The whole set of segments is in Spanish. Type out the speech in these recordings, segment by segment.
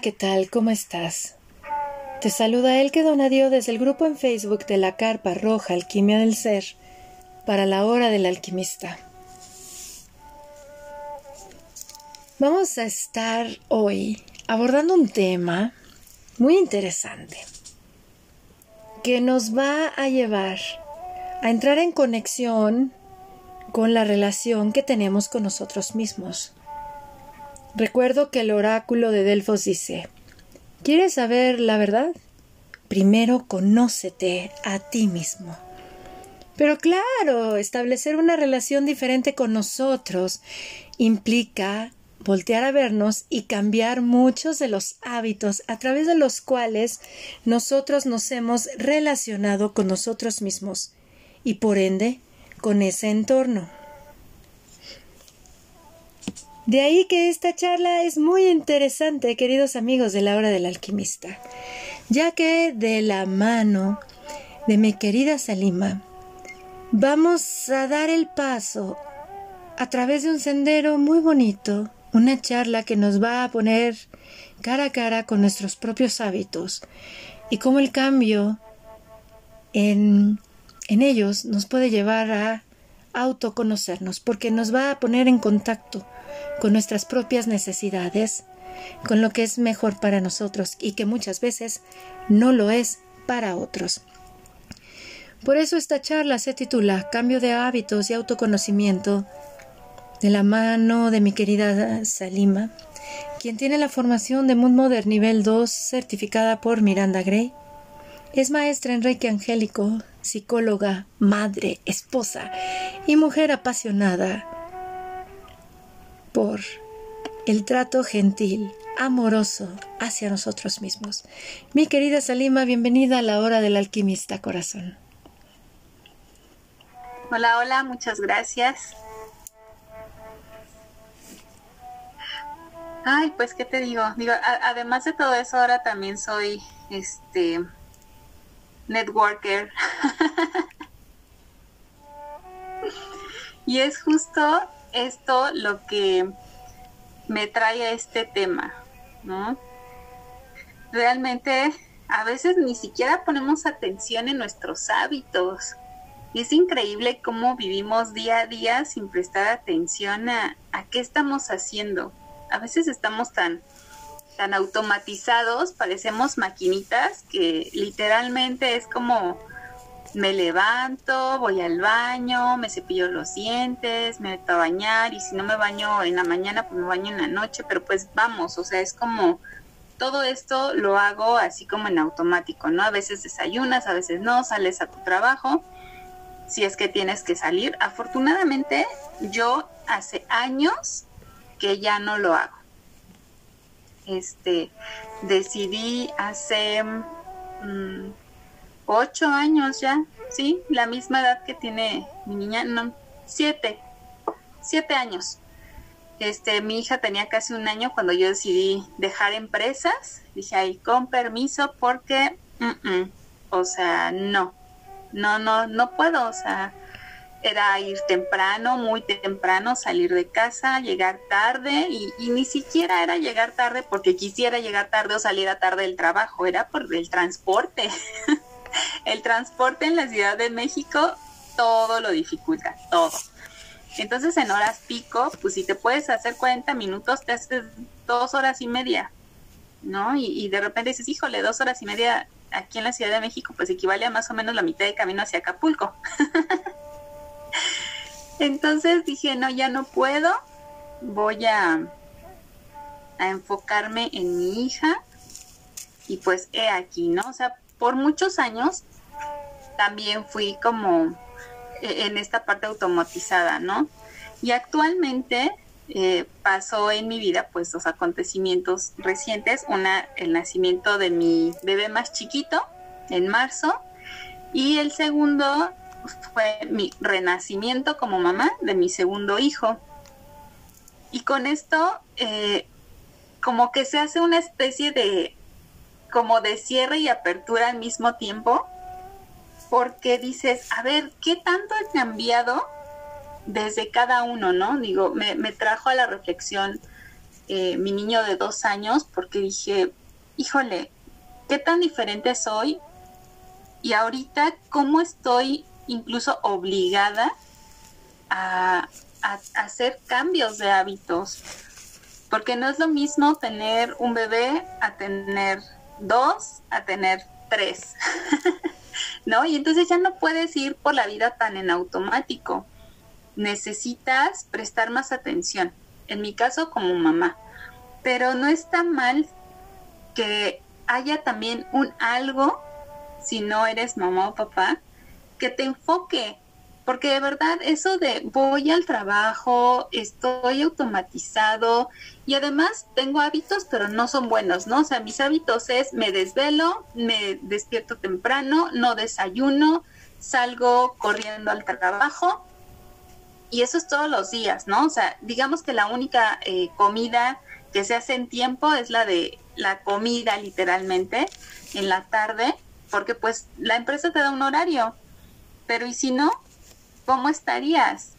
¿qué tal? ¿Cómo estás? Te saluda el que Donadio desde el grupo en Facebook de la Carpa Roja Alquimia del Ser para la hora del alquimista. Vamos a estar hoy abordando un tema muy interesante que nos va a llevar a entrar en conexión con la relación que tenemos con nosotros mismos. Recuerdo que el oráculo de Delfos dice, ¿quieres saber la verdad? Primero conócete a ti mismo. Pero claro, establecer una relación diferente con nosotros implica voltear a vernos y cambiar muchos de los hábitos a través de los cuales nosotros nos hemos relacionado con nosotros mismos y por ende con ese entorno. De ahí que esta charla es muy interesante, queridos amigos de la hora del alquimista, ya que de la mano de mi querida Salima vamos a dar el paso a través de un sendero muy bonito, una charla que nos va a poner cara a cara con nuestros propios hábitos y cómo el cambio en, en ellos nos puede llevar a autoconocernos, porque nos va a poner en contacto con nuestras propias necesidades, con lo que es mejor para nosotros y que muchas veces no lo es para otros. Por eso esta charla se titula Cambio de hábitos y autoconocimiento de la mano de mi querida Salima, quien tiene la formación de Moon Modern nivel 2 certificada por Miranda Gray. Es maestra en Reiki Angélico, psicóloga, madre, esposa y mujer apasionada por el trato gentil, amoroso hacia nosotros mismos. Mi querida Salima, bienvenida a la hora del alquimista corazón. Hola, hola, muchas gracias. Ay, pues qué te digo, además de todo eso, ahora también soy este networker. y es justo esto lo que me trae a este tema, ¿no? Realmente a veces ni siquiera ponemos atención en nuestros hábitos. Y es increíble cómo vivimos día a día sin prestar atención a, a qué estamos haciendo. A veces estamos tan, tan automatizados, parecemos maquinitas que literalmente es como me levanto, voy al baño, me cepillo los dientes, me meto a bañar y si no me baño en la mañana, pues me baño en la noche, pero pues vamos, o sea, es como todo esto lo hago así como en automático, ¿no? A veces desayunas, a veces no, sales a tu trabajo, si es que tienes que salir. Afortunadamente, yo hace años que ya no lo hago. Este, decidí hace... Mm, ocho años ya, sí, la misma edad que tiene mi niña, no, siete, siete años. Este, mi hija tenía casi un año cuando yo decidí dejar empresas. Dije, ahí con permiso, porque, o sea, no, no, no, no puedo, o sea, era ir temprano, muy temprano, salir de casa, llegar tarde y, y, ni siquiera era llegar tarde porque quisiera llegar tarde o saliera tarde del trabajo, era por el transporte. el transporte en la Ciudad de México todo lo dificulta, todo. Entonces en horas pico, pues si te puedes hacer 40 minutos, te haces dos horas y media, ¿no? Y, de repente dices, híjole, dos horas y media aquí en la Ciudad de México, pues equivale a más o menos la mitad de camino hacia Acapulco. Entonces dije, no, ya no puedo, voy a, a enfocarme en mi hija y pues he aquí, ¿no? O sea, por muchos años también fui como eh, en esta parte automatizada, ¿no? Y actualmente eh, pasó en mi vida pues dos acontecimientos recientes, una el nacimiento de mi bebé más chiquito en marzo y el segundo fue mi renacimiento como mamá de mi segundo hijo. Y con esto eh, como que se hace una especie de como de cierre y apertura al mismo tiempo, porque dices, a ver, ¿qué tanto ha cambiado desde cada uno, no? Digo, me, trajo a la reflexión eh, mi niño de dos años porque dije, híjole, ¿qué tan diferente soy? Y ahorita, ¿cómo estoy incluso obligada a, hacer cambios de hábitos? Porque no es lo mismo tener un bebé a tener dos, a tener tres. ¿No? Y entonces ya no puedes ir por la vida tan en automático. Necesitas prestar más atención. En mi caso, como mamá. Pero no está mal que haya también un algo, si no eres mamá o papá, que te enfoque porque de verdad eso de voy al trabajo, estoy automatizado y además tengo hábitos pero no son buenos, ¿no? O sea, mis hábitos es me desvelo, me despierto temprano, no desayuno, salgo corriendo al trabajo y eso es todos los días, ¿no? O sea, digamos que la única eh, comida que se hace en tiempo es la de la comida literalmente en la tarde, porque pues la empresa te da un horario, pero ¿y si no? ¿cómo estarías?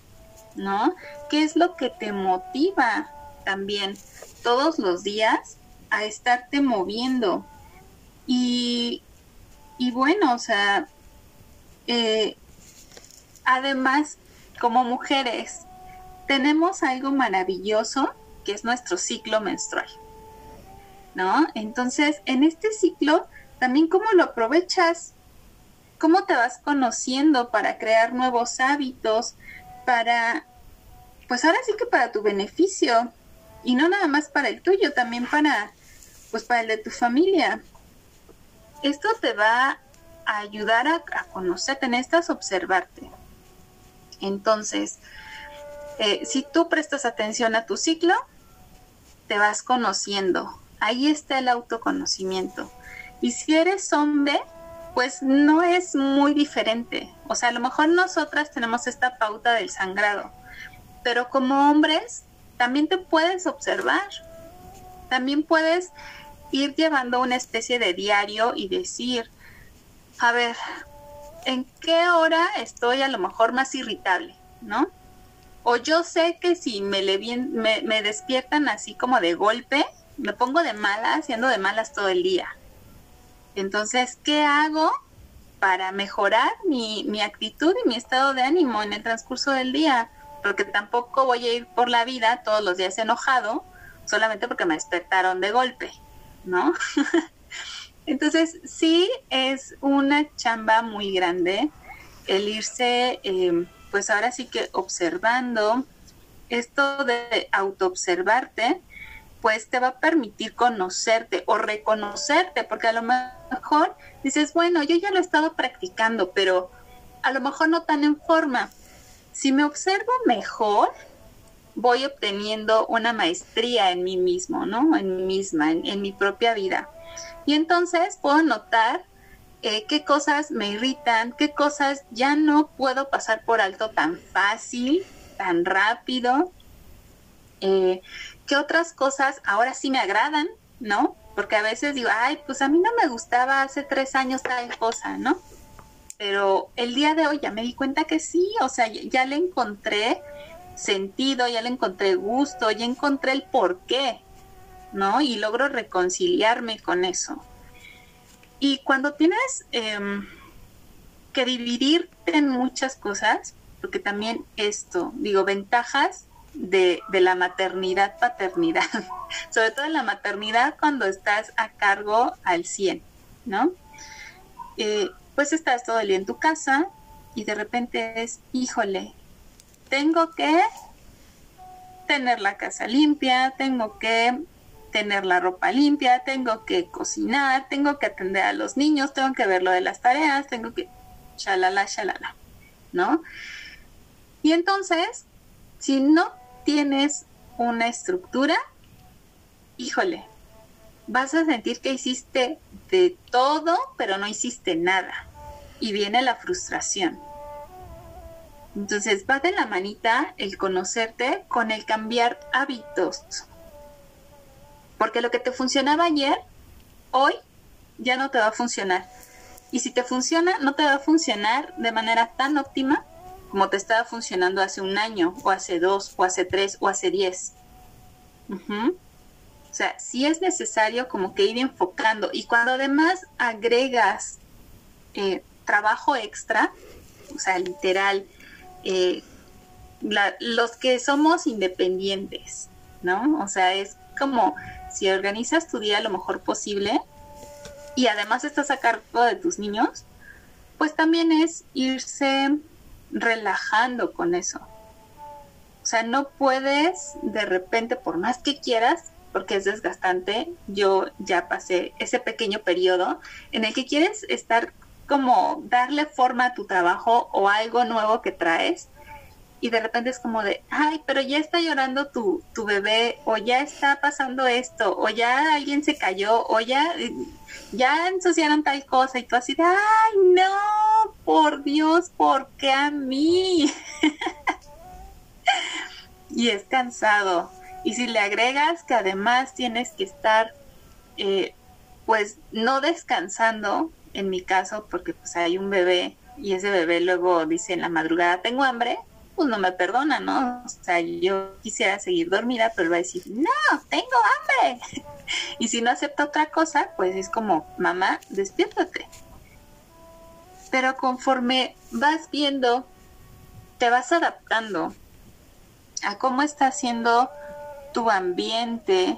¿No? ¿Qué es lo que te motiva también todos los días a estarte moviendo? Y, bueno, o sea, eh, además, como mujeres, tenemos algo maravilloso que es nuestro ciclo menstrual. ¿No? Entonces, en este ciclo, también cómo lo aprovechas, cómo te vas conociendo para crear nuevos hábitos, para, pues ahora sí que para tu beneficio, y no nada más para el tuyo, también para, pues para el de tu familia. Esto te va a ayudar a, conocerte, necesitas observarte. Entonces, eh, si tú prestas atención a tu ciclo, te vas conociendo. Ahí está el autoconocimiento. Y si eres hombre, pues no es muy diferente. O sea, a lo mejor nosotras tenemos esta pauta del sangrado, pero como hombres también te puedes observar. También puedes ir llevando una especie de diario y decir, a ver, ¿en qué hora estoy a lo mejor más irritable? ¿No? O yo sé que si me, le me, me despiertan así como de golpe, me pongo de malas, siendo de malas todo el día. Entonces, ¿qué hago para mejorar mi, mi actitud y mi estado de ánimo en el transcurso del día? Porque tampoco voy a ir por la vida todos los días enojado solamente porque me despertaron de golpe, ¿no? Entonces, sí es una chamba muy grande el irse, eh, pues ahora sí que observando esto de autoobservarte pues te va a permitir conocerte o reconocerte, porque a lo mejor dices, bueno, yo ya lo he estado practicando, pero a lo mejor no tan en forma. Si me observo mejor, voy obteniendo una maestría en mí mismo, ¿no? En mí misma, en, mi propia vida. Y entonces puedo notar eh, qué cosas me irritan, qué cosas ya no puedo pasar por alto tan fácil, tan rápido. Eh, ¿Qué otras cosas ahora sí me agradan, no? Porque a veces digo, ay, pues a mí no me gustaba hace tres años tal cosa, ¿no? Pero el día de hoy ya me di cuenta que sí, o sea, ya le encontré sentido, ya le encontré gusto, ya encontré el por qué, ¿no? Y logro reconciliarme con eso. Y cuando tienes em, que dividirte en muchas cosas, porque también esto, digo, ventajas de, la maternidad, paternidad, sobre todo en la maternidad cuando estás a cargo al 100, ¿no? Eh, pues estás todo el día en tu casa y de repente es, híjole, tengo que tener la casa limpia, tengo que tener la ropa limpia, tengo que cocinar, tengo que atender a los niños, tengo que ver lo de las tareas, tengo que shalala, shalala, ¿no? Y entonces, si no tienes una estructura, híjole, vas a sentir que hiciste de todo, pero no hiciste nada. Y viene la frustración. Entonces va de la manita el conocerte con el cambiar hábitos. Porque lo que te funcionaba ayer, hoy ya no te va a funcionar. Y si te funciona, no te va a funcionar de manera tan óptima como te estaba funcionando hace un año, o hace dos, o hace tres, o hace diez. sea, sí es necesario como que ir enfocando y cuando además agregas eh, trabajo extra, o sea, literal, eh, los que somos independientes, ¿no? O sea, es como si organizas tu día lo mejor posible y además estás a cargo de tus niños, pues también es irse relajando con eso. O sea, no puedes de repente, por más que quieras, porque es desgastante, yo ya pasé ese pequeño periodo en el que quieres estar como darle forma a tu trabajo o algo nuevo que traes y de repente es como de, ay, pero ya está llorando tu, tu bebé, o ya está pasando esto, o ya alguien se cayó, o ya, ya ensuciaron tal cosa, y tú así de, ay, no, por Dios, ¿por qué a mí? y es cansado. Y si le agregas que además tienes que estar, eh, pues, no descansando, en mi caso, porque pues hay un bebé y ese bebé luego dice en la madrugada, tengo hambre, pues no me perdona, ¿no? O sea, yo quisiera seguir dormida, pero él va a decir, no, tengo hambre. y si no acepta otra cosa, pues es como, mamá, despiértate. Pero conforme vas viendo, te vas adaptando a cómo está siendo tu ambiente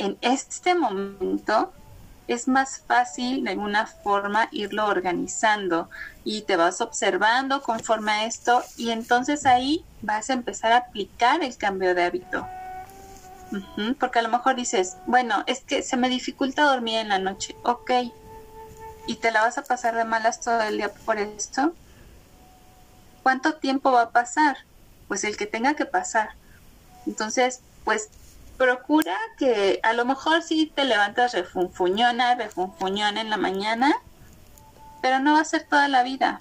en este momento es más fácil de alguna forma irlo organizando y te vas observando conforme a esto y entonces ahí vas a empezar a aplicar el cambio de hábito. porque a lo mejor dices, bueno, es que se me dificulta dormir en la noche, ok, y te la vas a pasar de malas todo el día por esto. ¿Cuánto tiempo va a pasar? Pues el que tenga que pasar. Entonces, pues procura que a lo mejor sí te levantas refunfuñona, refunfuñona en la mañana, pero no va a ser toda la vida.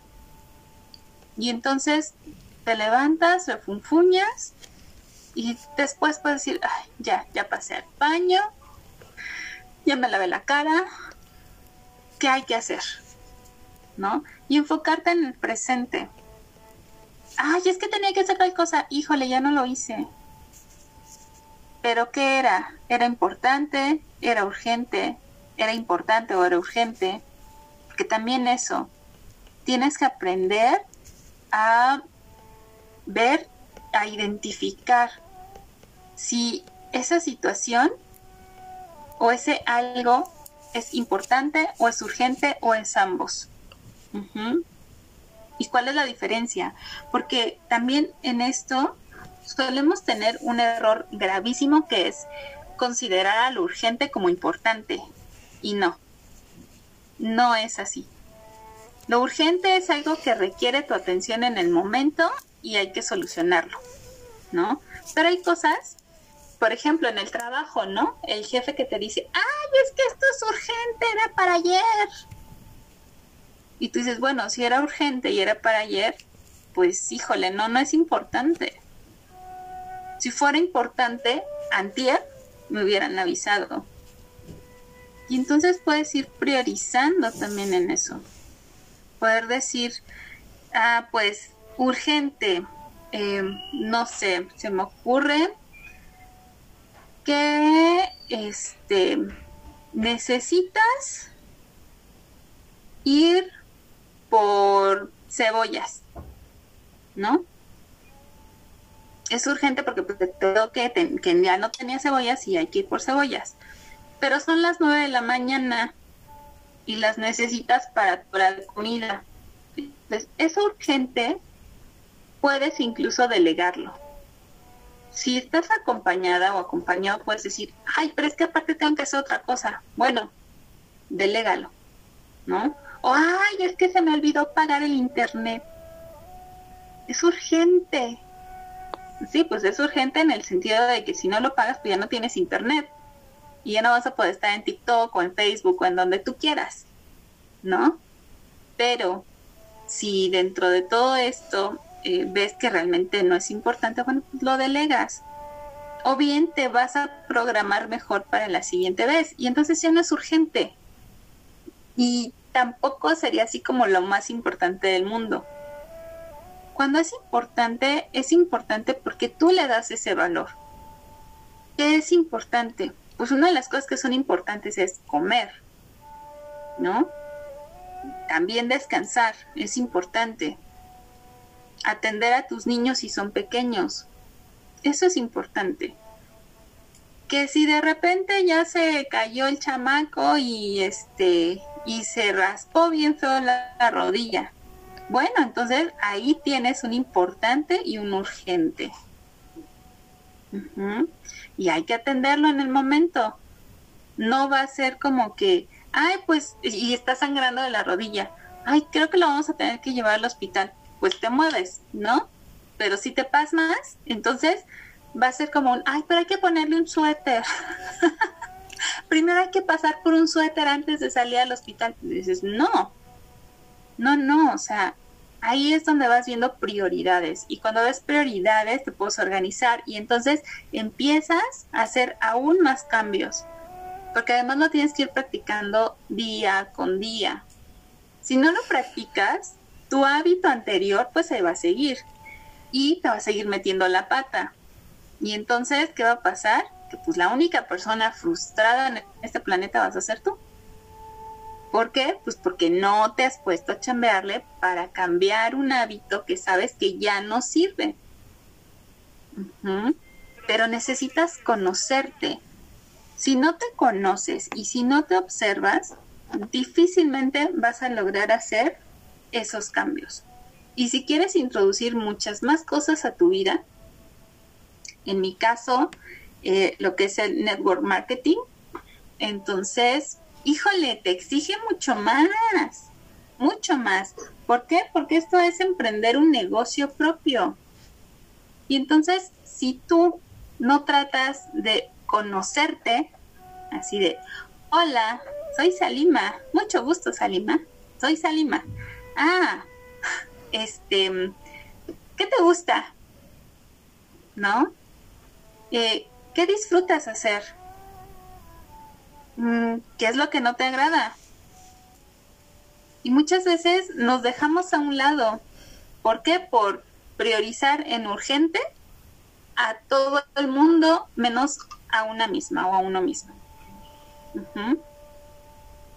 Y entonces te levantas, refunfuñas y después puedes decir, Ay, ya, ya pasé al baño, ya me lavé la cara, ¿qué hay que hacer? ¿No? Y enfocarte en el presente. Ay, es que tenía que hacer tal cosa, híjole, ya no lo hice pero ¿qué era? ¿Era importante? ¿Era urgente? ¿Era importante o era urgente? Porque también eso, tienes que aprender a ver, a identificar si esa situación o ese algo es importante o es urgente o es ambos. ¿Y cuál es la diferencia? Porque también en esto solemos tener un error gravísimo que es considerar a lo urgente como importante. Y no, no es así. Lo urgente es algo que requiere tu atención en el momento y hay que solucionarlo, ¿no? Pero hay cosas, por ejemplo, en el trabajo, ¿no? El jefe que te dice, ay, es que esto es urgente, era para ayer. Y tú dices, bueno, si era urgente y era para ayer, pues híjole, no, no es importante. Si fuera importante, antier me hubieran avisado. Y entonces puedes ir priorizando también en eso. Poder decir, ah, pues urgente, em, no sé, se me ocurre que este necesitas ir por cebollas, ¿no? es urgente porque pues, tengo que, que ya no tenía cebollas y hay que ir por cebollas. Pero son las nueve de la mañana y las necesitas para, la comida. Pues es urgente, puedes incluso delegarlo. Si estás acompañada o acompañado, puedes decir, ay, pero es que aparte tengo que hacer otra cosa. Bueno, delégalo, ¿no? O, ay, es que se me olvidó pagar el internet. Es urgente, Sí, pues es urgente en el sentido de que si no lo pagas, pues ya no tienes internet. Y ya no vas a poder estar en TikTok o en Facebook o en donde tú quieras, ¿no? Pero si dentro de todo esto eh, ves que realmente no es importante, bueno, pues lo delegas. O bien te vas a programar mejor para la siguiente vez. Y entonces ya no es urgente. Y tampoco sería así como lo más importante del mundo cuando es importante, es importante porque tú le das ese valor. ¿Qué es importante? pues una de las cosas que son importantes es comer, ¿no? También descansar es importante. Atender a tus niños si son pequeños. Eso es importante. Que si de repente ya se cayó el chamaco y este y se raspó bien feo la, la rodilla. Bueno, entonces ahí tienes un importante y un urgente. Y hay que atenderlo en el momento. No va a ser como que, ay, pues, y está sangrando de la rodilla. Ay, creo que lo vamos a tener que llevar al hospital. Pues te mueves, ¿no? Pero si te pasmas, entonces va a ser como un, ay, pero hay que ponerle un suéter. Primero hay que pasar por un suéter antes de salir al hospital. Dices, no, no, no, o sea, ahí es donde vas viendo prioridades y cuando ves prioridades te puedes organizar y entonces empiezas a hacer aún más cambios porque además lo tienes que ir practicando día con día. Si no lo practicas, tu hábito anterior pues se va a seguir y te va a seguir metiendo la pata. Y entonces, ¿qué va a pasar? Que pues la única persona frustrada en este planeta vas a ser tú. ¿Por qué? Pues porque no te has puesto a chambearle para cambiar un hábito que sabes que ya no sirve. Pero necesitas conocerte. Si no te conoces y si no te observas, difícilmente vas a lograr hacer esos cambios. Y si quieres introducir muchas más cosas a tu vida, en mi caso, eh, lo que es el network marketing, entonces híjole, te exige mucho más, mucho más. ¿Por qué? Porque esto es emprender un negocio propio. Y entonces, si tú no tratas de conocerte, así de, hola, soy Salima, mucho gusto Salima, soy Salima. Ah, este, ¿qué te gusta? ¿No? Eh, ¿Qué disfrutas hacer? Mm, ¿qué es lo que no te agrada? Y muchas veces nos dejamos a un lado. ¿Por qué? Por priorizar en urgente a todo el mundo menos a una misma o a uno mismo.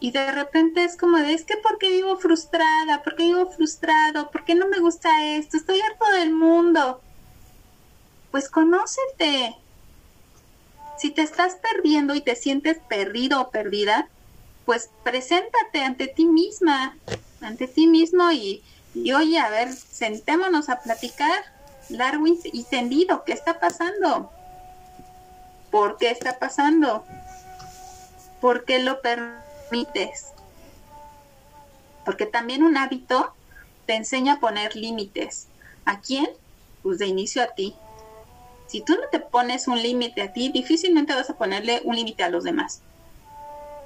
Y de repente es como de, es que porque vivo frustrada, porque vivo frustrado, porque no me gusta esto, estoy harto del mundo. Pues conócete, si te estás perdiendo y te sientes perdido o perdida, pues preséntate ante ti misma, ante ti mismo y, oye, a ver, sentémonos a platicar largo y tendido, ¿qué está pasando? ¿Por qué está pasando? ¿Por qué lo permites? Porque también un hábito te enseña a poner límites. ¿A quién? Pues de inicio a ti. Si tú no te pones un límite a ti, difícilmente vas a ponerle un límite a los demás.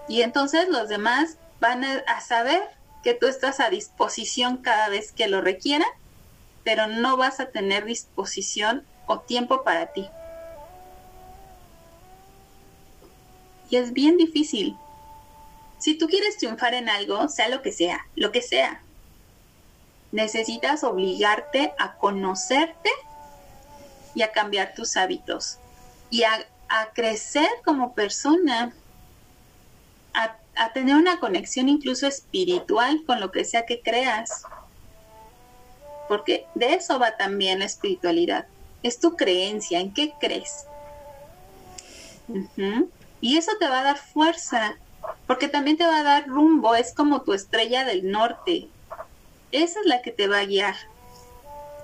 Y entonces los demás van a, saber que tú estás a disposición cada vez que lo requieran, pero no vas a tener disposición o tiempo para ti. Y es bien difícil. Si tú quieres triunfar en algo, sea lo que sea, lo que sea, necesitas obligarte a conocerte y a cambiar tus hábitos y a, crecer como persona, a, a tener una conexión incluso espiritual con lo que sea que creas. Porque de eso va también la espiritualidad. Es tu creencia, en qué crees. Y eso te va a dar fuerza, porque también te va a dar rumbo, es como tu estrella del norte. Esa es la que te va a guiar.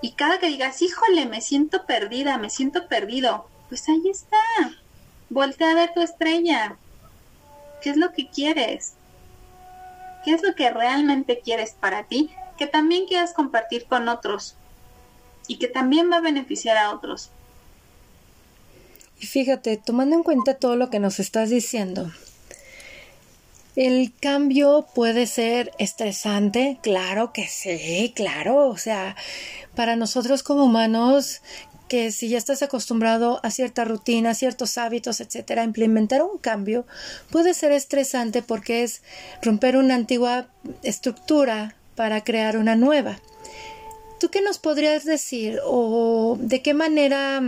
Y cada que digas, híjole, me siento perdida, me siento perdido, pues ahí está. Voltea a ver tu estrella. ¿Qué es lo que quieres? ¿Qué es lo que realmente quieres para ti? Que también quieras compartir con otros y que también va a beneficiar a otros. Y fíjate, tomando en cuenta todo lo que nos estás diciendo, el cambio puede ser estresante, claro que sí, claro, o sea, para nosotros como humanos que si ya estás acostumbrado a cierta rutina, ciertos hábitos, etcétera, implementar un cambio puede ser estresante porque es romper una antigua estructura para crear una nueva. ¿Tú qué nos podrías decir o de qué manera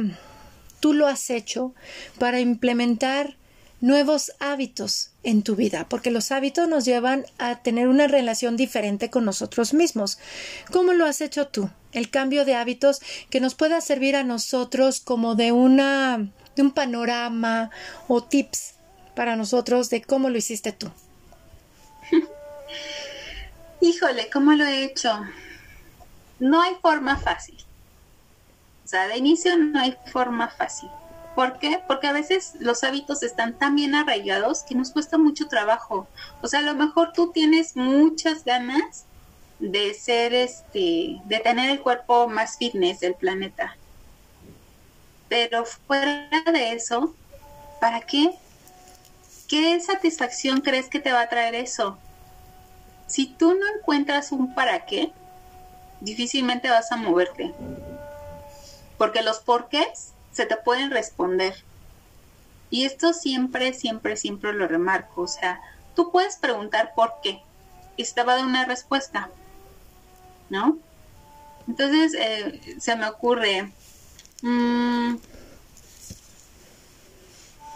tú lo has hecho para implementar nuevos hábitos en tu vida, porque los hábitos nos llevan a tener una relación diferente con nosotros mismos. ¿Cómo lo has hecho tú? El cambio de hábitos que nos pueda servir a nosotros como de una de un panorama o tips para nosotros de cómo lo hiciste tú. Híjole, ¿cómo lo he hecho? No hay forma fácil. O sea, de inicio no hay forma fácil. ¿Por qué? Porque a veces los hábitos están tan bien arraigados que nos cuesta mucho trabajo. O sea, a lo mejor tú tienes muchas ganas de ser este, de tener el cuerpo más fitness del planeta. Pero fuera de eso, ¿para qué? ¿Qué satisfacción crees que te va a traer eso? Si tú no encuentras un para qué, difícilmente vas a moverte. Porque los porqués se te pueden responder. Y esto siempre, siempre, siempre lo remarco. O sea, tú puedes preguntar por qué. Y te va a dar una respuesta. ¿No? Entonces, eh, se me ocurre. Mm,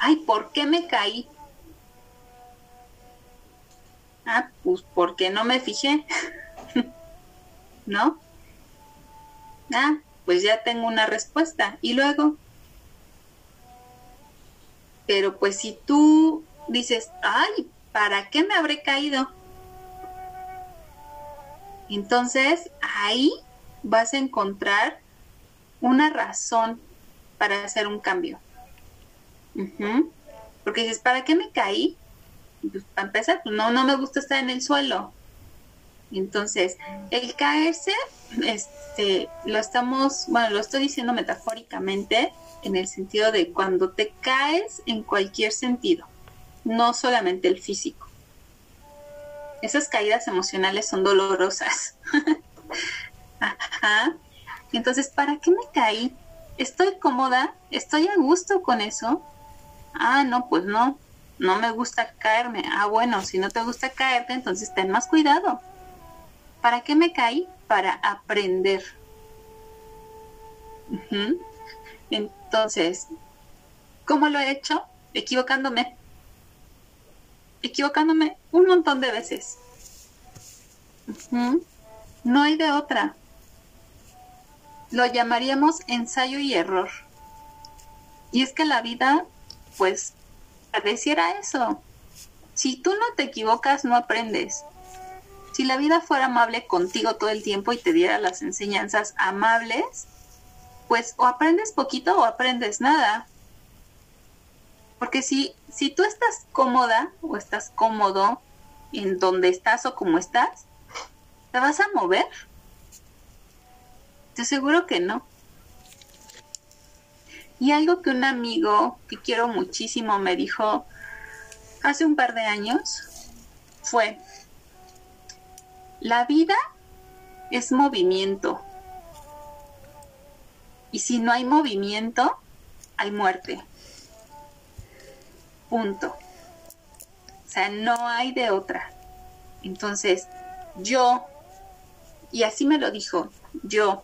ay, ¿por qué me caí? Ah, pues porque no me fijé. ¿No? Ah, pues ya tengo una respuesta. Y luego, pero pues si tú dices, ay, ¿para qué me habré caído? Entonces ahí vas a encontrar una razón para hacer un cambio. Porque dices, ¿para qué me caí? Pues para empezar, pues, no, no me gusta estar en el suelo. Entonces, el caerse, este, lo estamos, bueno, lo estoy diciendo metafóricamente, en el sentido de cuando te caes en cualquier sentido, no solamente el físico. Esas caídas emocionales son dolorosas. Ajá. Entonces, ¿para qué me caí? ¿Estoy cómoda? ¿Estoy a gusto con eso? Ah, no, pues no. No me gusta caerme. Ah, bueno, si no te gusta caerte, entonces ten más cuidado. ¿Para qué me caí? Para aprender. Entonces, ¿cómo lo he hecho? Equivocándome. Equivocándome un montón de veces. No hay de otra. Lo llamaríamos ensayo y error. Y es que la vida, pues, pareciera eso. Si tú no te equivocas, no aprendes. Si la vida fuera amable contigo todo el tiempo y te diera las enseñanzas amables, pues o aprendes poquito o aprendes nada. Porque si, si tú estás cómoda o estás cómodo en donde estás o como estás, ¿te vas a mover? Te aseguro que no. Y algo que un amigo que quiero muchísimo me dijo hace un par de años fue, la vida es movimiento. Y si no hay movimiento, hay muerte. Punto. O sea, no hay de otra. Entonces, yo, y así me lo dijo, yo,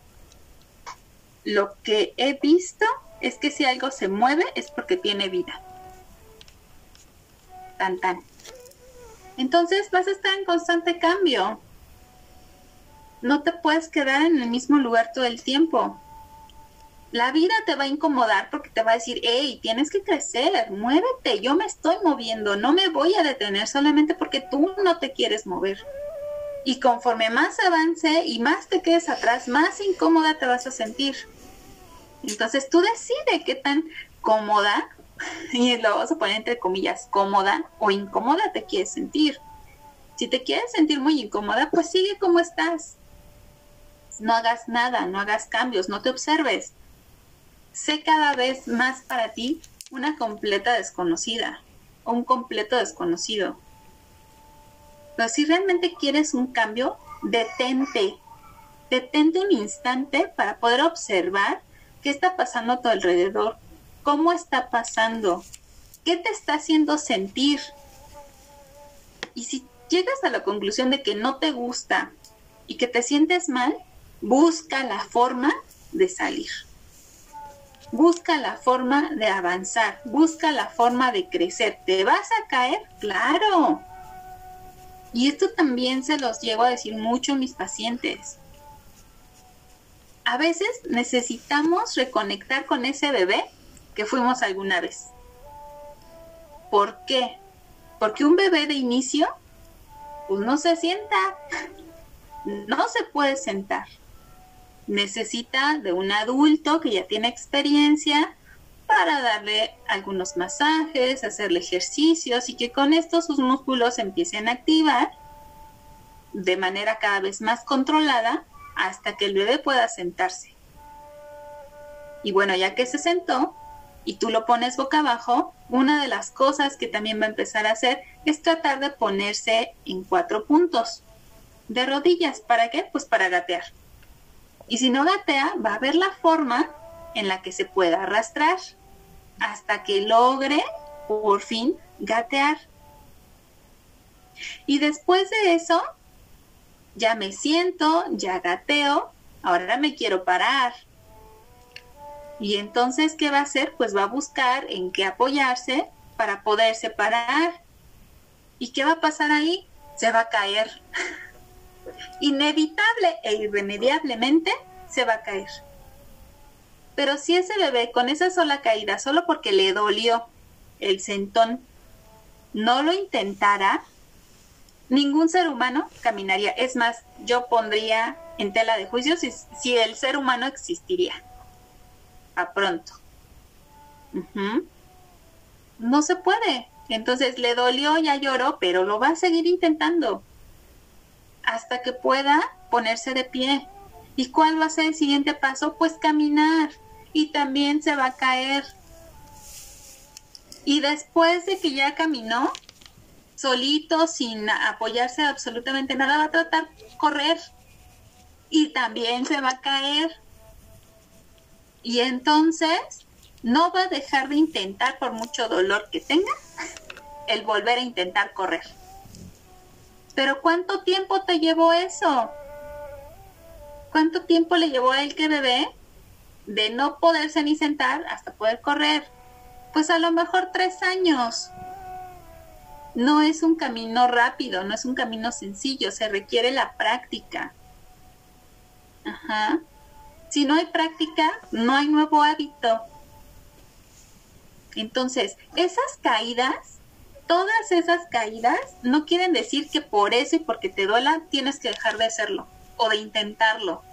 lo que he visto es que si algo se mueve es porque tiene vida. Tan tan. Entonces vas a estar en constante cambio. No te puedes quedar en el mismo lugar todo el tiempo la vida te va a incomodar porque te va a decir, hey, tienes que crecer, muévete, yo me estoy moviendo, no me voy a detener solamente porque tú no te quieres mover. Y conforme más avance y más te quedes atrás, más incómoda te vas a sentir. Entonces tú decides qué tan cómoda, y lo vamos a poner entre comillas, cómoda o incómoda te quieres sentir. Si te quieres sentir muy incómoda, pues sigue como estás. No hagas nada, no hagas cambios, no te observes sé cada vez más para ti una completa desconocida o un completo desconocido. Pero si realmente quieres un cambio, detente. Detente un instante para poder observar qué está pasando a tu alrededor, cómo está pasando, qué te está haciendo sentir. Y si llegas a la conclusión de que no te gusta y que te sientes mal, busca la forma de salir. Busca la forma de avanzar, busca la forma de crecer. ¿Te vas a caer? Claro. Y esto también se los llevo a decir mucho a mis pacientes. A veces necesitamos reconectar con ese bebé que fuimos alguna vez. ¿Por qué? Porque un bebé de inicio, pues no se sienta, no se puede sentar. Necesita de un adulto que ya tiene experiencia para darle algunos masajes, hacerle ejercicios y que con esto sus músculos empiecen a activar de manera cada vez más controlada hasta que el bebé pueda sentarse. Y bueno, ya que se sentó y tú lo pones boca abajo, una de las cosas que también va a empezar a hacer es tratar de ponerse en cuatro puntos de rodillas. ¿Para qué? Pues para gatear. Y si no gatea, va a ver la forma en la que se pueda arrastrar hasta que logre por fin gatear. Y después de eso, ya me siento, ya gateo, ahora me quiero parar. Y entonces, ¿qué va a hacer? Pues va a buscar en qué apoyarse para poderse parar. ¿Y qué va a pasar ahí? Se va a caer. Inevitable e irremediablemente se va a caer. Pero si ese bebé con esa sola caída, solo porque le dolió el sentón, no lo intentara, ningún ser humano caminaría. Es más, yo pondría en tela de juicio si, el ser humano existiría. A pronto. No se puede. Entonces le dolió, ya lloró, pero lo va a seguir intentando hasta que pueda ponerse de pie. ¿Y cuál va a ser el siguiente paso? Pues caminar. Y también se va a caer. Y después de que ya caminó, solito, sin apoyarse absolutamente nada, va a tratar correr. Y también se va a caer. Y entonces no va a dejar de intentar, por mucho dolor que tenga, el volver a intentar correr. Pero ¿cuánto tiempo te llevó eso? ¿Cuánto tiempo le llevó a él que bebé de no poderse ni sentar hasta poder correr? Pues a lo mejor tres años. No es un camino rápido, no es un camino sencillo, se requiere la práctica. Ajá. Si no hay práctica, no hay nuevo hábito. Entonces, esas caídas, todas esas caídas, no quieren decir que por eso y porque te duela tienes que dejar de hacerlo o de intentarlo.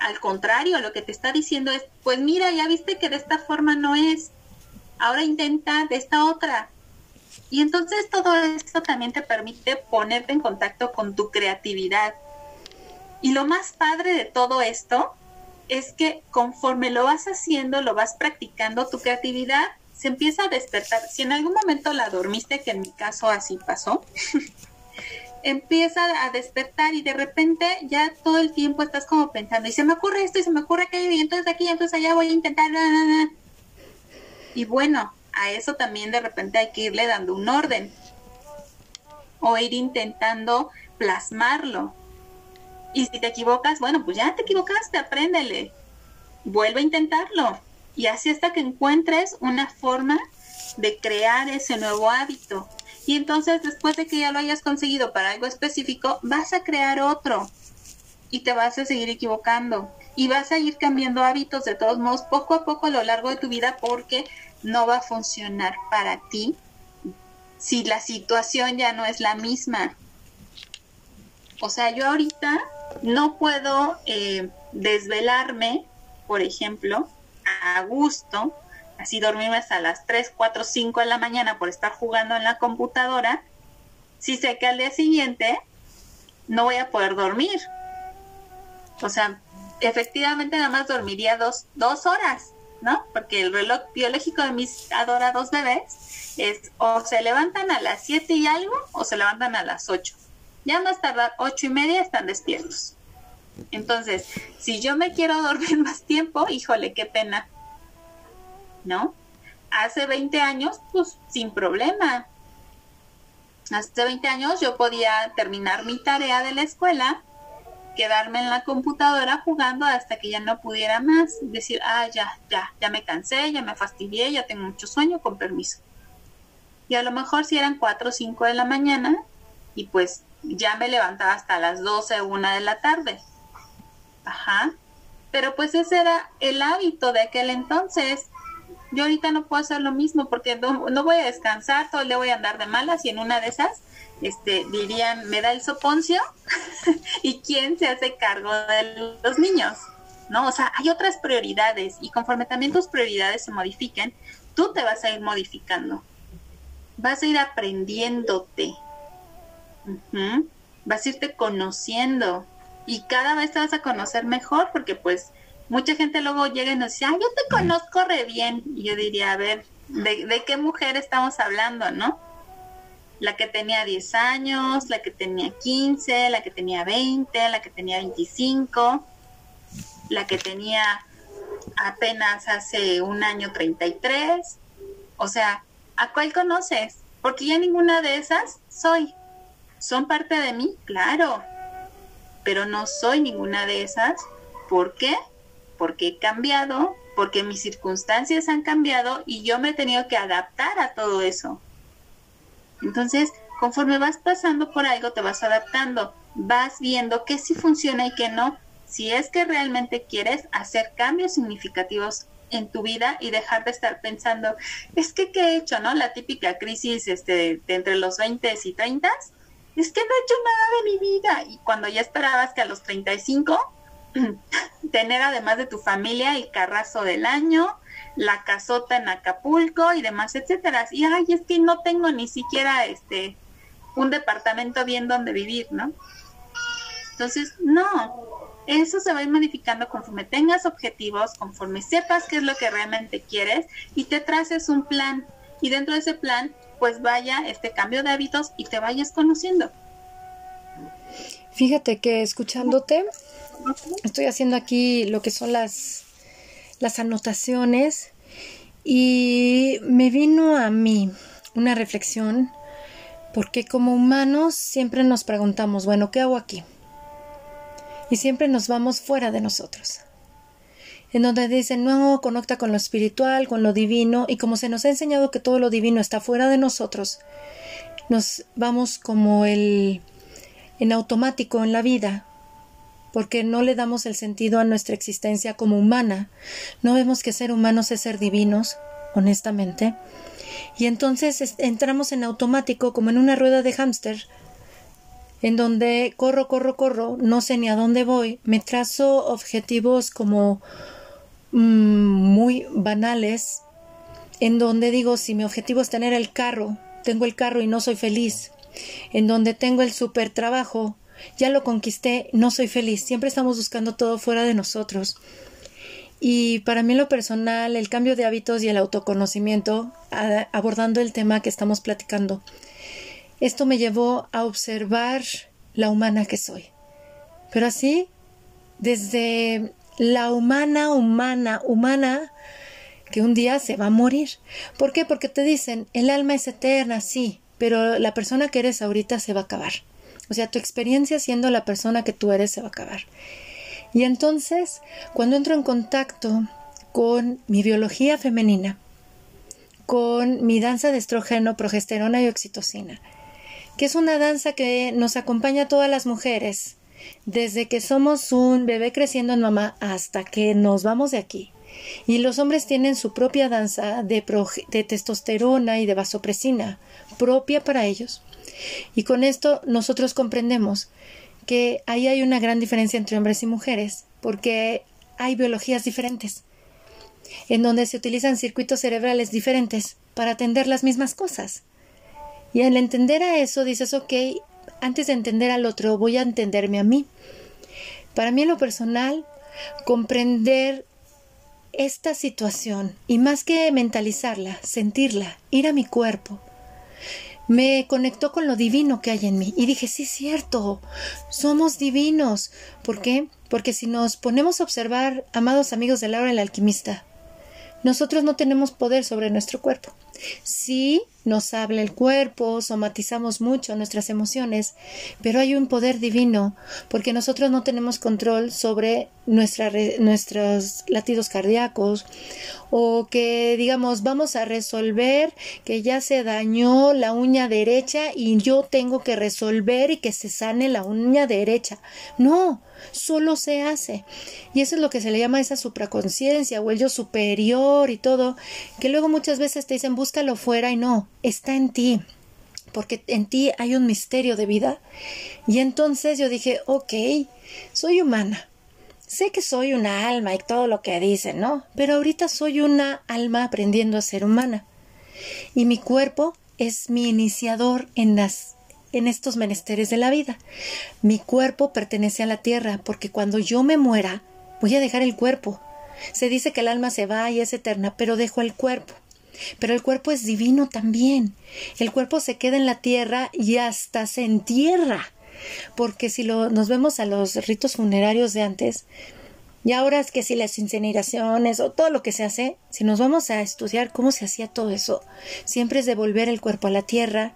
Al contrario, lo que te está diciendo es, pues mira, ya viste que de esta forma no es. Ahora intenta de esta otra. Y entonces todo esto también te permite ponerte en contacto con tu creatividad. Y lo más padre de todo esto es que conforme lo vas haciendo, lo vas practicando, tu creatividad se empieza a despertar. Si en algún momento la dormiste, que en mi caso así pasó, empieza a despertar y de repente ya todo el tiempo estás como pensando, y se me ocurre esto y se me ocurre aquello, y entonces aquí, y entonces allá voy a intentar. Y bueno, a eso también de repente hay que irle dando un orden o ir intentando plasmarlo. Y si te equivocas, bueno, pues ya te equivocaste, apréndele. Vuelve a intentarlo. Y así hasta que encuentres una forma de crear ese nuevo hábito. Y entonces después de que ya lo hayas conseguido para algo específico, vas a crear otro. Y te vas a seguir equivocando. Y vas a ir cambiando hábitos de todos modos poco a poco a lo largo de tu vida porque no va a funcionar para ti si la situación ya no es la misma. O sea, yo ahorita no puedo eh, desvelarme, por ejemplo, a gusto, así dormirme hasta las 3, 4, 5 de la mañana por estar jugando en la computadora, si sé que al día siguiente no voy a poder dormir. O sea, efectivamente nada más dormiría dos, dos horas. ¿no? Porque el reloj biológico de mis adorados bebés es o se levantan a las 7 y algo o se levantan a las 8. Ya más tardar 8 y media están despiertos. Entonces, si yo me quiero dormir más tiempo, híjole, qué pena. ¿No? Hace 20 años, pues sin problema. Hace 20 años yo podía terminar mi tarea de la escuela quedarme en la computadora jugando hasta que ya no pudiera más, decir, ah, ya, ya, ya me cansé, ya me fastidié, ya tengo mucho sueño, con permiso. Y a lo mejor si eran 4 o 5 de la mañana y pues ya me levantaba hasta las 12 o 1 de la tarde. Ajá. Pero pues ese era el hábito de aquel entonces. Yo ahorita no puedo hacer lo mismo porque no, no voy a descansar, todo día voy a andar de malas y en una de esas este, dirían, me da el soponcio y quién se hace cargo de los niños, ¿no? O sea, hay otras prioridades y conforme también tus prioridades se modifiquen, tú te vas a ir modificando, vas a ir aprendiéndote, vas a irte conociendo y cada vez te vas a conocer mejor porque pues mucha gente luego llega y nos dice, ah, yo te conozco re bien. Y yo diría, a ver, ¿de, de qué mujer estamos hablando, no? la que tenía 10 años, la que tenía 15, la que tenía 20, la que tenía 25, la que tenía apenas hace un año 33. O sea, ¿a cuál conoces? Porque ya ninguna de esas soy. ¿Son parte de mí? Claro. Pero no soy ninguna de esas. ¿Por qué? Porque he cambiado, porque mis circunstancias han cambiado y yo me he tenido que adaptar a todo eso. Entonces, conforme vas pasando por algo, te vas adaptando, vas viendo qué sí funciona y qué no, si es que realmente quieres hacer cambios significativos en tu vida y dejar de estar pensando, es que qué he hecho, ¿no? La típica crisis este, de entre los 20 y 30, es que no he hecho nada de mi vida. Y cuando ya esperabas que a los 35 tener además de tu familia el carrazo del año, la casota en Acapulco y demás, etcétera. Y ay, es que no tengo ni siquiera este un departamento bien donde vivir, ¿no? Entonces, no, eso se va a ir modificando conforme tengas objetivos, conforme sepas qué es lo que realmente quieres y te traces un plan. Y dentro de ese plan, pues vaya este cambio de hábitos y te vayas conociendo. Fíjate que escuchándote, estoy haciendo aquí lo que son las las anotaciones y me vino a mí una reflexión porque como humanos siempre nos preguntamos, bueno, ¿qué hago aquí? Y siempre nos vamos fuera de nosotros. En donde dicen, no, conecta con lo espiritual, con lo divino, y como se nos ha enseñado que todo lo divino está fuera de nosotros, nos vamos como el en automático en la vida, porque no le damos el sentido a nuestra existencia como humana. No vemos que ser humanos es ser divinos, honestamente. Y entonces entramos en automático como en una rueda de hámster, en donde corro, corro, corro, no sé ni a dónde voy, me trazo objetivos como muy banales, en donde digo, si mi objetivo es tener el carro, tengo el carro y no soy feliz, en donde tengo el super trabajo, ya lo conquisté, no soy feliz, siempre estamos buscando todo fuera de nosotros. Y para mí lo personal, el cambio de hábitos y el autoconocimiento, abordando el tema que estamos platicando, esto me llevó a observar la humana que soy. Pero así, desde la humana, humana, humana, que un día se va a morir. ¿Por qué? Porque te dicen, el alma es eterna, sí, pero la persona que eres ahorita se va a acabar. O sea, tu experiencia siendo la persona que tú eres se va a acabar. Y entonces, cuando entro en contacto con mi biología femenina, con mi danza de estrógeno, progesterona y oxitocina, que es una danza que nos acompaña a todas las mujeres, desde que somos un bebé creciendo en mamá hasta que nos vamos de aquí. Y los hombres tienen su propia danza de, testosterona y de vasopresina, propia para ellos. Y con esto nosotros comprendemos que ahí hay una gran diferencia entre hombres y mujeres, porque hay biologías diferentes, en donde se utilizan circuitos cerebrales diferentes para atender las mismas cosas. Y al entender a eso dices, ok, antes de entender al otro, voy a entenderme a mí. Para mí en lo personal, comprender esta situación y más que mentalizarla, sentirla, ir a mi cuerpo, me conectó con lo divino que hay en mí y dije, sí, cierto, somos divinos. ¿Por qué? Porque si nos ponemos a observar, amados amigos de Laura el alquimista, nosotros no tenemos poder sobre nuestro cuerpo. Sí, nos habla el cuerpo, somatizamos mucho nuestras emociones, pero hay un poder divino, porque nosotros no tenemos control sobre nuestros latidos cardíacos o que digamos vamos a resolver que ya se dañó la uña derecha y yo tengo que resolver y que se sane la uña derecha. No, solo se hace. Y eso es lo que se le llama esa supraconciencia o el yo superior y todo, que luego muchas veces te dicen búscalo fuera y no, está en ti. Porque en ti hay un misterio de vida. Y entonces yo dije, ok, soy humana. Sé que soy una alma y todo lo que dicen, ¿no? Pero ahorita soy una alma aprendiendo a ser humana. Y mi cuerpo es mi iniciador en las en estos menesteres de la vida. Mi cuerpo pertenece a la tierra, porque cuando yo me muera, voy a dejar el cuerpo. Se dice que el alma se va y es eterna, pero dejo el cuerpo. Pero el cuerpo es divino también. El cuerpo se queda en la tierra y hasta se entierra. Porque si lo, nos vemos a los ritos funerarios de antes, y ahora es que si las incineraciones o todo lo que se hace, si nos vamos a estudiar cómo se hacía todo eso, siempre es devolver el cuerpo a la tierra,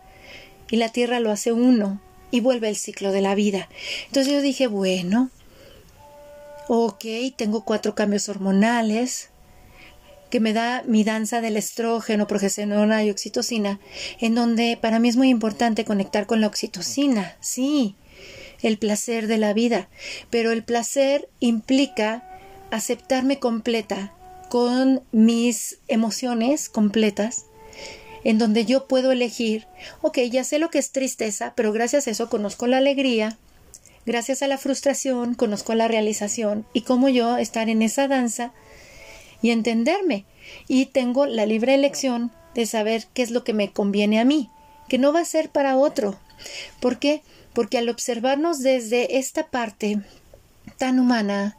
y la tierra lo hace uno y vuelve el ciclo de la vida. Entonces yo dije, bueno, ok, tengo cuatro cambios hormonales que me da mi danza del estrógeno, progesterona y oxitocina, en donde para mí es muy importante conectar con la oxitocina, sí, el placer de la vida, pero el placer implica aceptarme completa con mis emociones completas en donde yo puedo elegir, ok, ya sé lo que es tristeza, pero gracias a eso conozco la alegría, gracias a la frustración conozco la realización y cómo yo estar en esa danza y entenderme. Y tengo la libre elección de saber qué es lo que me conviene a mí, que no va a ser para otro. ¿Por qué? Porque al observarnos desde esta parte tan humana,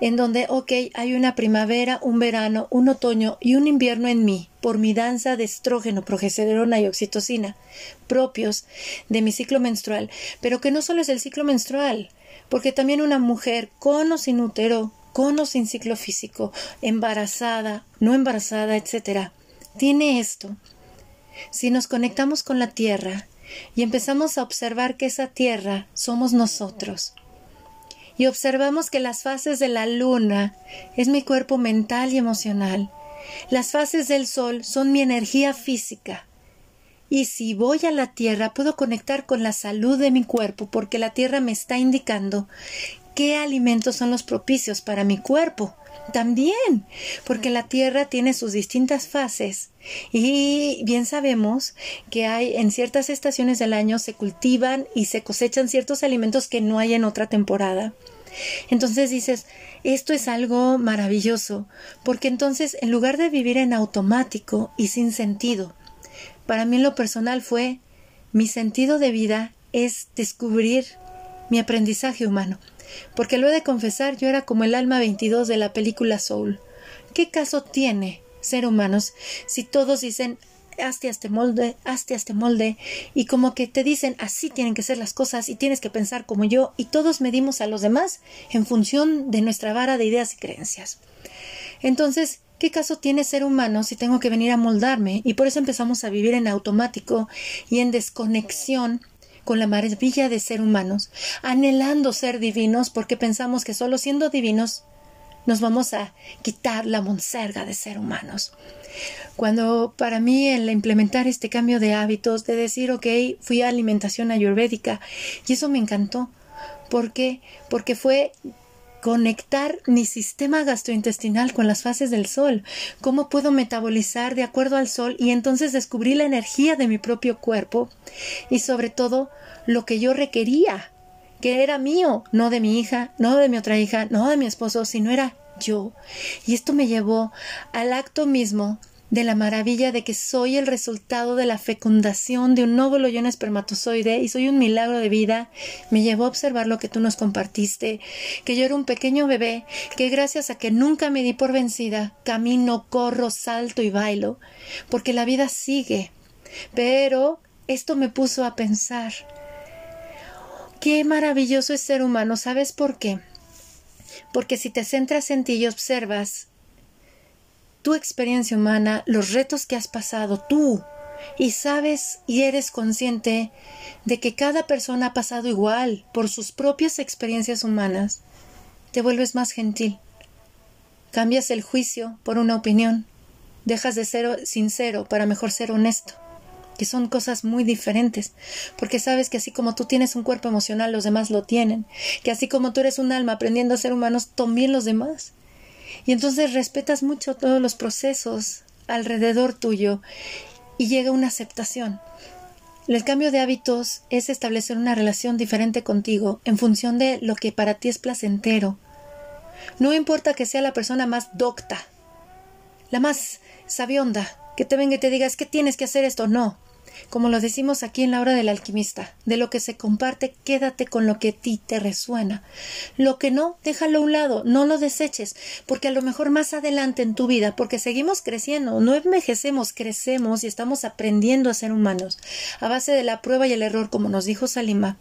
en donde, ok, hay una primavera, un verano, un otoño y un invierno en mí, por mi danza de estrógeno, progesterona y oxitocina, propios de mi ciclo menstrual, pero que no solo es el ciclo menstrual, porque también una mujer con o sin útero, con sin ciclo físico, embarazada, no embarazada, etcétera, tiene esto. Si nos conectamos con la tierra y empezamos a observar que esa tierra somos nosotros, y observamos que las fases de la luna es mi cuerpo mental y emocional. Las fases del sol son mi energía física. Y si voy a la tierra puedo conectar con la salud de mi cuerpo porque la tierra me está indicando qué alimentos son los propicios para mi cuerpo. También, porque la tierra tiene sus distintas fases y bien sabemos que hay en ciertas estaciones del año se cultivan y se cosechan ciertos alimentos que no hay en otra temporada. Entonces dices, esto es algo maravilloso, porque entonces en lugar de vivir en automático y sin sentido, para mí lo personal fue mi sentido de vida es descubrir mi aprendizaje humano. Porque lo he de confesar, yo era como el alma 22 de la película Soul. ¿Qué caso tiene ser humanos si todos dicen hazte a este molde, hazte a este molde, y como que te dicen así tienen que ser las cosas y tienes que pensar como yo, y todos medimos a los demás en función de nuestra vara de ideas y creencias. Entonces, ¿qué caso tiene ser humano si tengo que venir a moldarme? Y por eso empezamos a vivir en automático y en desconexión con la maravilla de ser humanos, anhelando ser divinos porque pensamos que solo siendo divinos nos vamos a quitar la monserga de ser humanos. Cuando para mí el implementar este cambio de hábitos, de decir, ok, fui a alimentación ayurvédica, y eso me encantó. ¿Por qué? Porque fue conectar mi sistema gastrointestinal con las fases del sol, cómo puedo metabolizar de acuerdo al sol y entonces descubrí la energía de mi propio cuerpo y sobre todo lo que yo requería que era mío, no de mi hija, no de mi otra hija, no de mi esposo, sino era yo. Y esto me llevó al acto mismo de la maravilla de que soy el resultado de la fecundación de un óvulo y un espermatozoide y soy un milagro de vida, me llevó a observar lo que tú nos compartiste, que yo era un pequeño bebé, que gracias a que nunca me di por vencida, camino, corro, salto y bailo, porque la vida sigue. Pero esto me puso a pensar, Qué maravilloso es ser humano. ¿Sabes por qué? Porque si te centras en ti y observas tu experiencia humana, los retos que has pasado tú, y sabes y eres consciente de que cada persona ha pasado igual por sus propias experiencias humanas, te vuelves más gentil. Cambias el juicio por una opinión. Dejas de ser sincero para mejor ser honesto, que son cosas muy diferentes, porque sabes que así como tú tienes un cuerpo emocional, los demás lo tienen, que así como tú eres un alma aprendiendo a ser humanos, también los demás. Y entonces respetas mucho todos los procesos alrededor tuyo y llega una aceptación. El cambio de hábitos es establecer una relación diferente contigo en función de lo que para ti es placentero. No importa que sea la persona más docta, la más sabionda, que te venga y te diga es que tienes que hacer esto. No. Como lo decimos aquí en la hora del alquimista, de lo que se comparte, quédate con lo que a ti te resuena. Lo que no, déjalo a un lado, no lo deseches, porque a lo mejor más adelante en tu vida, porque seguimos creciendo, no envejecemos, crecemos y estamos aprendiendo a ser humanos, a base de la prueba y el error, como nos dijo Salima.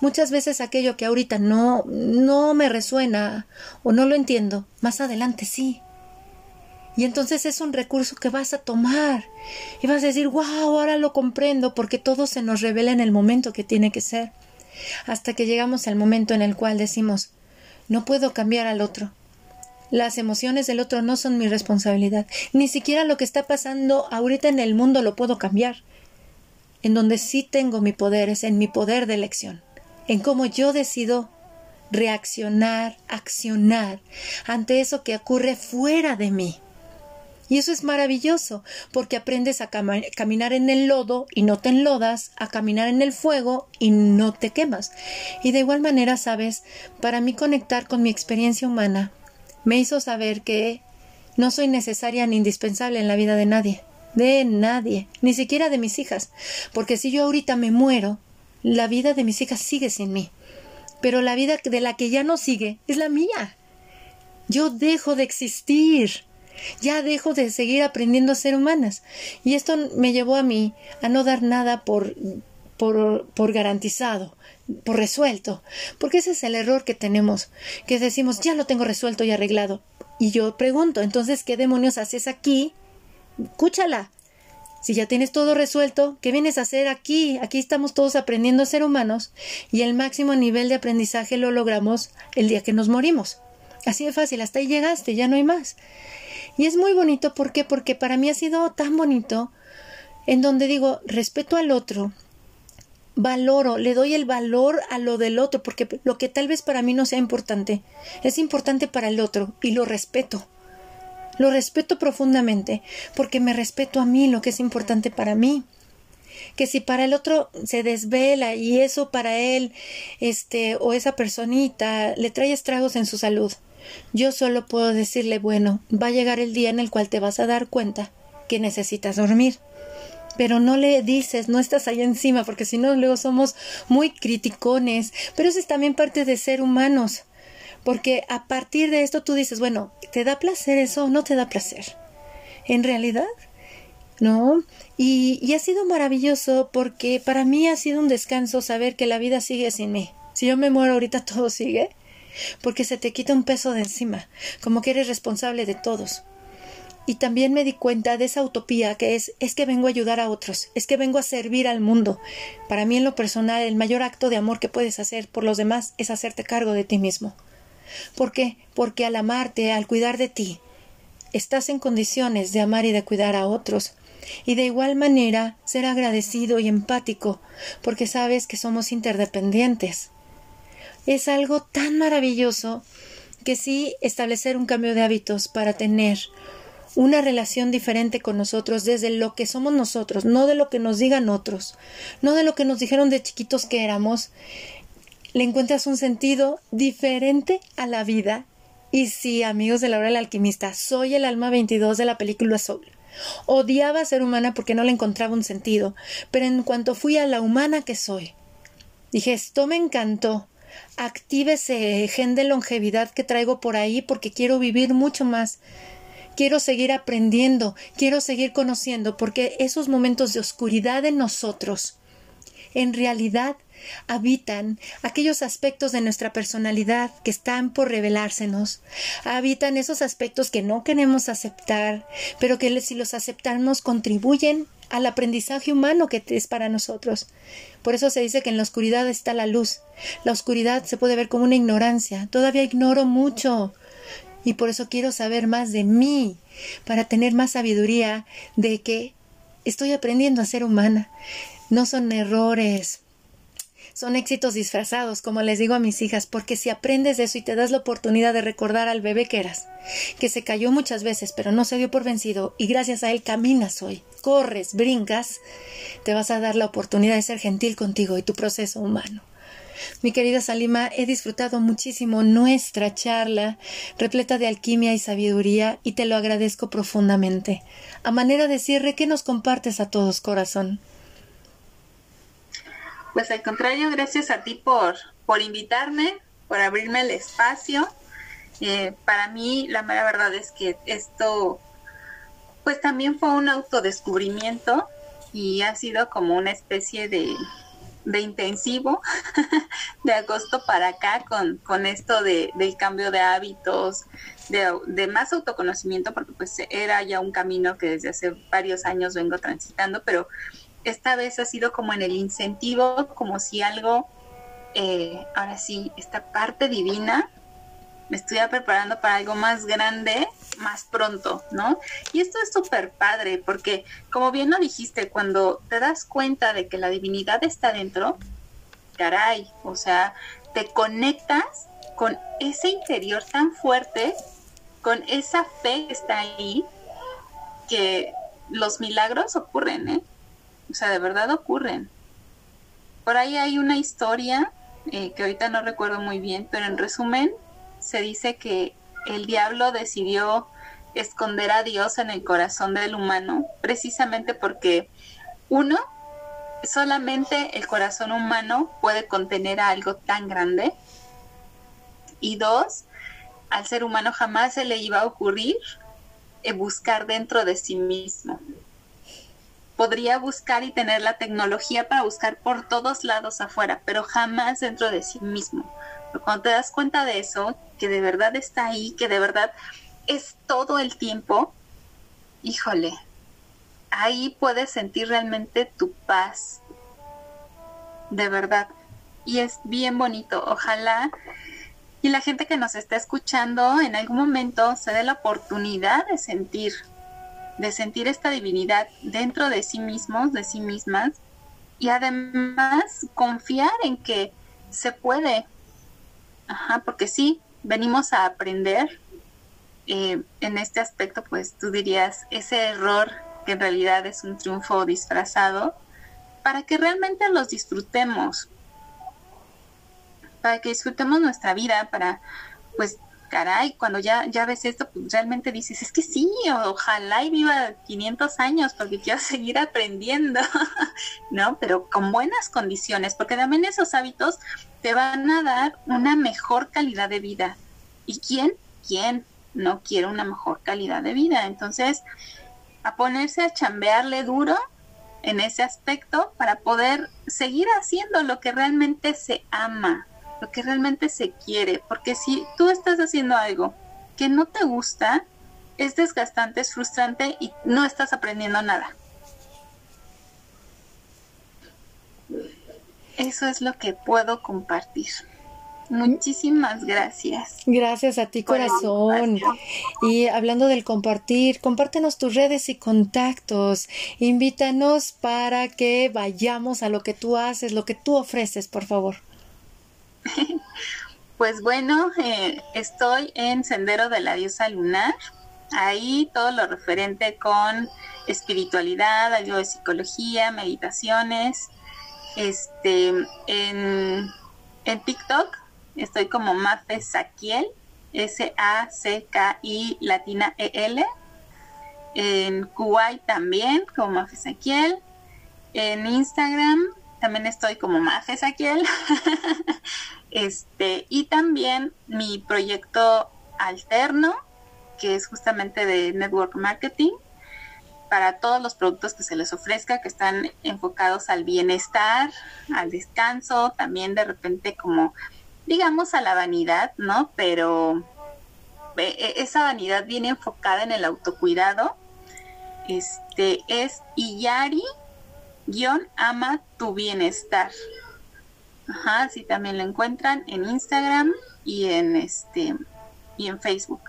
Muchas veces aquello que ahorita no, no me resuena o no lo entiendo, más adelante sí. Y entonces es un recurso que vas a tomar y vas a decir, wow, ahora lo comprendo porque todo se nos revela en el momento que tiene que ser. Hasta que llegamos al momento en el cual decimos, no puedo cambiar al otro. Las emociones del otro no son mi responsabilidad. Ni siquiera lo que está pasando ahorita en el mundo lo puedo cambiar. En donde sí tengo mi poder es en mi poder de elección, en cómo yo decido reaccionar, accionar ante eso que ocurre fuera de mí. Y eso es maravilloso, porque aprendes a caminar en el lodo y no te enlodas, a caminar en el fuego y no te quemas. Y de igual manera, sabes, para mí conectar con mi experiencia humana me hizo saber que no soy necesaria ni indispensable en la vida de nadie, de nadie, ni siquiera de mis hijas, porque si yo ahorita me muero, la vida de mis hijas sigue sin mí, pero la vida de la que ya no sigue es la mía. Yo dejo de existir. Ya dejo de seguir aprendiendo a ser humanas. Y esto me llevó a mí a no dar nada por, por, por garantizado, por resuelto. Porque ese es el error que tenemos, que decimos, ya lo tengo resuelto y arreglado. Y yo pregunto, entonces, ¿qué demonios haces aquí? Escúchala. Si ya tienes todo resuelto, ¿qué vienes a hacer aquí? Aquí estamos todos aprendiendo a ser humanos y el máximo nivel de aprendizaje lo logramos el día que nos morimos. Así de fácil, hasta ahí llegaste, ya no hay más. Y es muy bonito, ¿por qué? Porque para mí ha sido tan bonito en donde digo, respeto al otro, valoro, le doy el valor a lo del otro, porque lo que tal vez para mí no sea importante, es importante para el otro y lo respeto. Lo respeto profundamente, porque me respeto a mí, lo que es importante para mí. Que si para el otro se desvela y eso para él, este, o esa personita, le trae estragos en su salud, yo solo puedo decirle, bueno, va a llegar el día en el cual te vas a dar cuenta que necesitas dormir. Pero no le dices, no estás ahí encima, porque si no, luego somos muy criticones. Pero eso es también parte de ser humanos. Porque a partir de esto tú dices, bueno, ¿te da placer eso o no te da placer? En realidad, ¿no? Y, y ha sido maravilloso porque para mí ha sido un descanso saber que la vida sigue sin mí. Si yo me muero ahorita, todo sigue porque se te quita un peso de encima, como que eres responsable de todos. Y también me di cuenta de esa utopía que es es que vengo a ayudar a otros, es que vengo a servir al mundo. Para mí en lo personal el mayor acto de amor que puedes hacer por los demás es hacerte cargo de ti mismo. ¿Por qué? Porque al amarte, al cuidar de ti, estás en condiciones de amar y de cuidar a otros. Y de igual manera ser agradecido y empático, porque sabes que somos interdependientes es algo tan maravilloso que sí establecer un cambio de hábitos para tener una relación diferente con nosotros desde lo que somos nosotros, no de lo que nos digan otros, no de lo que nos dijeron de chiquitos que éramos, le encuentras un sentido diferente a la vida. Y sí, amigos de la hora del alquimista, soy el alma 22 de la película Soul. Odiaba ser humana porque no le encontraba un sentido, pero en cuanto fui a la humana que soy, dije, esto me encantó, active ese gen de longevidad que traigo por ahí porque quiero vivir mucho más. Quiero seguir aprendiendo, quiero seguir conociendo, porque esos momentos de oscuridad en nosotros en realidad habitan aquellos aspectos de nuestra personalidad que están por revelársenos, habitan esos aspectos que no queremos aceptar, pero que si los aceptamos contribuyen al aprendizaje humano que es para nosotros. Por eso se dice que en la oscuridad está la luz. La oscuridad se puede ver como una ignorancia. Todavía ignoro mucho. Y por eso quiero saber más de mí, para tener más sabiduría de que estoy aprendiendo a ser humana. No son errores, son éxitos disfrazados, como les digo a mis hijas, porque si aprendes de eso y te das la oportunidad de recordar al bebé que eras, que se cayó muchas veces, pero no se dio por vencido, y gracias a él caminas hoy, corres, brincas, te vas a dar la oportunidad de ser gentil contigo y tu proceso humano. Mi querida Salima, he disfrutado muchísimo nuestra charla, repleta de alquimia y sabiduría, y te lo agradezco profundamente. A manera de cierre, ¿qué nos compartes a todos, corazón? Pues al contrario, gracias a ti por, por invitarme, por abrirme el espacio. Eh, para mí, la mera verdad es que esto, pues también fue un autodescubrimiento y ha sido como una especie de, de intensivo de agosto para acá con, con esto de, del cambio de hábitos, de, de, más autoconocimiento, porque pues era ya un camino que desde hace varios años vengo transitando, pero esta vez ha sido como en el incentivo, como si algo, eh, ahora sí, esta parte divina, me estuviera preparando para algo más grande, más pronto, ¿no? Y esto es súper padre, porque como bien lo dijiste, cuando te das cuenta de que la divinidad está dentro, caray, o sea, te conectas con ese interior tan fuerte, con esa fe que está ahí, que los milagros ocurren, ¿eh? O sea, de verdad ocurren. Por ahí hay una historia eh, que ahorita no recuerdo muy bien, pero en resumen se dice que el diablo decidió esconder a Dios en el corazón del humano precisamente porque uno, solamente el corazón humano puede contener a algo tan grande y dos, al ser humano jamás se le iba a ocurrir eh, buscar dentro de sí mismo podría buscar y tener la tecnología para buscar por todos lados afuera, pero jamás dentro de sí mismo. Pero cuando te das cuenta de eso, que de verdad está ahí, que de verdad es todo el tiempo, híjole, ahí puedes sentir realmente tu paz. De verdad. Y es bien bonito. Ojalá y la gente que nos está escuchando en algún momento se dé la oportunidad de sentir de sentir esta divinidad dentro de sí mismos, de sí mismas, y además confiar en que se puede. Ajá, porque sí, venimos a aprender. Eh, en este aspecto, pues tú dirías, ese error que en realidad es un triunfo disfrazado, para que realmente los disfrutemos, para que disfrutemos nuestra vida, para pues caray, cuando ya, ya ves esto, pues realmente dices, es que sí, ojalá y viva 500 años porque quiero seguir aprendiendo, ¿no? Pero con buenas condiciones, porque también esos hábitos te van a dar una mejor calidad de vida. ¿Y quién? ¿Quién no quiere una mejor calidad de vida? Entonces, a ponerse a chambearle duro en ese aspecto para poder seguir haciendo lo que realmente se ama, lo que realmente se quiere, porque si tú estás haciendo algo que no te gusta, es desgastante, es frustrante y no estás aprendiendo nada. Eso es lo que puedo compartir. Muchísimas gracias. Gracias a ti, corazón. Y hablando del compartir, compártenos tus redes y contactos. Invítanos para que vayamos a lo que tú haces, lo que tú ofreces, por favor. Pues bueno, eh, estoy en Sendero de la Diosa Lunar. Ahí todo lo referente con espiritualidad, algo de psicología, meditaciones. Este, en, TikTok estoy como Mafe Saquiel, S-A-C-K-I latina E-L. En Kuwait también como Mafe Saquiel. En Instagram también estoy como Mafe Saquiel. este, y también mi proyecto alterno, que es justamente de network marketing, para todos los productos que se les ofrezca, que están enfocados al bienestar, al descanso, también de repente como, digamos, a la vanidad, ¿no? Pero e, esa vanidad viene enfocada en el autocuidado. Este es Iyari guion ama tu bienestar. Ajá, sí también lo encuentran en Instagram y en este y en Facebook.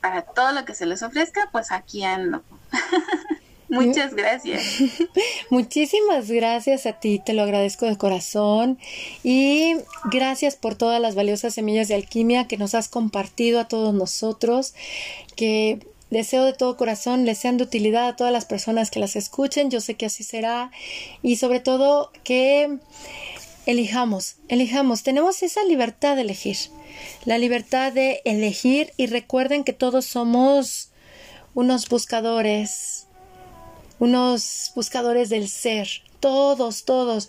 Para todo lo que se les ofrezca, pues aquí ando. Muchas gracias. Muchísimas gracias a ti, te lo agradezco de corazón y gracias por todas las valiosas semillas de alquimia que nos has compartido a todos nosotros, que deseo de todo corazón les sean de utilidad a todas las personas que las escuchen, yo sé que así será y sobre todo que elijamos, elijamos, tenemos esa libertad de elegir, la libertad de elegir y recuerden que todos somos unos buscadores, unos buscadores del ser, todos, todos.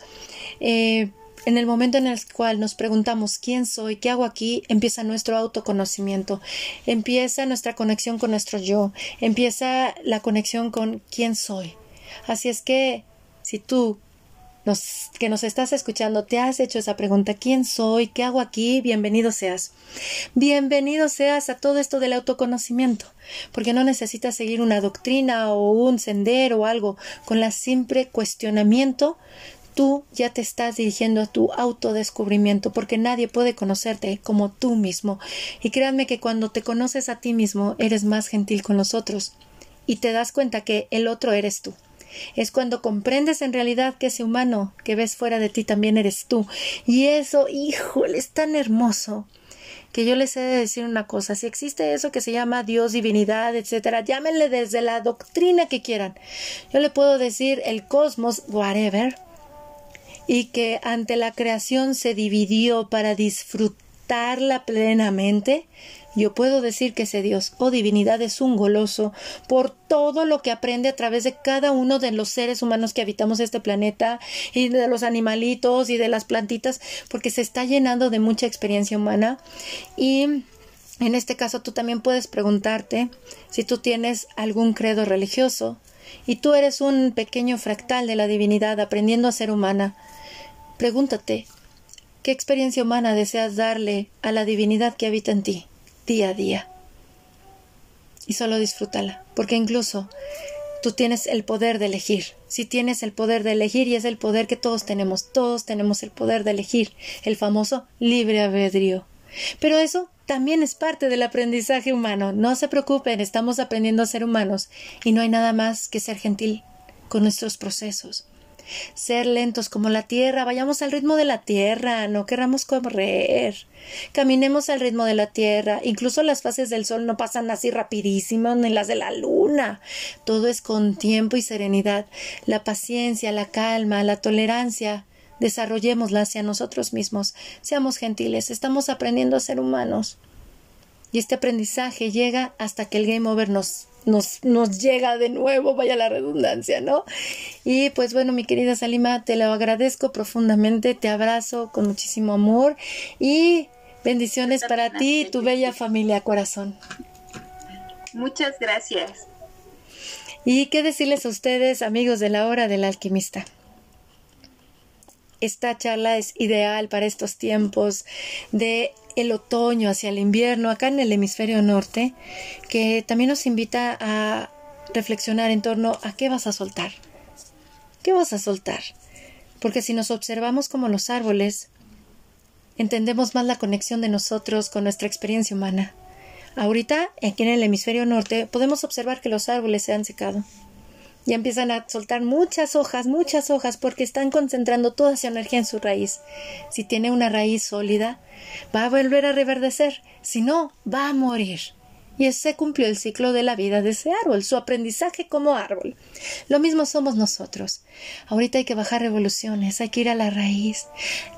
Eh, en el momento en el cual nos preguntamos quién soy, qué hago aquí, empieza nuestro autoconocimiento, empieza nuestra conexión con nuestro yo, empieza la conexión con quién soy. Así es que si tú que nos estás escuchando, te has hecho esa pregunta, ¿quién soy? ¿Qué hago aquí? Bienvenido seas. Bienvenido seas a todo esto del autoconocimiento, porque no necesitas seguir una doctrina o un sendero o algo. Con la simple cuestionamiento, tú ya te estás dirigiendo a tu autodescubrimiento, porque nadie puede conocerte como tú mismo. Y créanme que cuando te conoces a ti mismo, eres más gentil con los otros y te das cuenta que el otro eres tú. Es cuando comprendes en realidad que ese humano que ves fuera de ti también eres tú. Y eso, híjole, es tan hermoso que yo les he de decir una cosa, si existe eso que se llama Dios, divinidad, etcétera, llámenle desde la doctrina que quieran. Yo le puedo decir el cosmos, whatever, y que ante la creación se dividió para disfrutarla plenamente, yo puedo decir que ese Dios o oh divinidad es un goloso por todo lo que aprende a través de cada uno de los seres humanos que habitamos este planeta y de los animalitos y de las plantitas, porque se está llenando de mucha experiencia humana y en este caso tú también puedes preguntarte si tú tienes algún credo religioso y tú eres un pequeño fractal de la divinidad aprendiendo a ser humana. Pregúntate, ¿qué experiencia humana deseas darle a la divinidad que habita en ti? día a día. Y solo disfrútala, porque incluso tú tienes el poder de elegir. Si tienes el poder de elegir y es el poder que todos tenemos, todos tenemos el poder de elegir, el famoso libre albedrío. Pero eso también es parte del aprendizaje humano. No se preocupen, estamos aprendiendo a ser humanos y no hay nada más que ser gentil con nuestros procesos ser lentos como la tierra, vayamos al ritmo de la tierra, no querramos correr, caminemos al ritmo de la tierra, incluso las fases del sol no pasan así rapidísimo ni las de la luna, todo es con tiempo y serenidad, la paciencia, la calma, la tolerancia, desarrollémosla hacia nosotros mismos, seamos gentiles, estamos aprendiendo a ser humanos. Y este aprendizaje llega hasta que el game over nos nos, nos llega de nuevo, vaya la redundancia, ¿no? Y pues bueno, mi querida Salima, te lo agradezco profundamente, te abrazo con muchísimo amor y bendiciones para ti y tu bella familia, corazón. Muchas gracias. ¿Y qué decirles a ustedes, amigos de la hora del alquimista? Esta charla es ideal para estos tiempos de el otoño hacia el invierno acá en el hemisferio norte, que también nos invita a reflexionar en torno a qué vas a soltar. ¿Qué vas a soltar? Porque si nos observamos como los árboles, entendemos más la conexión de nosotros con nuestra experiencia humana. Ahorita, aquí en el hemisferio norte, podemos observar que los árboles se han secado ya empiezan a soltar muchas hojas, muchas hojas, porque están concentrando toda su energía en su raíz. Si tiene una raíz sólida, va a volver a reverdecer, si no, va a morir. Y ese cumplió el ciclo de la vida de ese árbol, su aprendizaje como árbol. Lo mismo somos nosotros. Ahorita hay que bajar revoluciones, hay que ir a la raíz.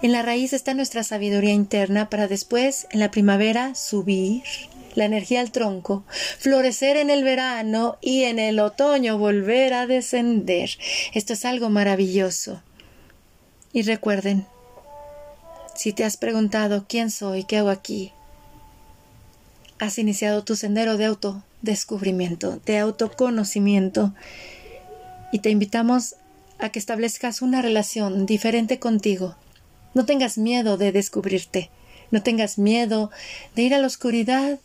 En la raíz está nuestra sabiduría interna para después, en la primavera, subir, la energía al tronco, florecer en el verano y en el otoño volver a descender. Esto es algo maravilloso. Y recuerden, si te has preguntado quién soy, qué hago aquí, has iniciado tu sendero de auto descubrimiento, de autoconocimiento. Y te invitamos a que establezcas una relación diferente contigo. No tengas miedo de descubrirte, no tengas miedo de ir a la oscuridad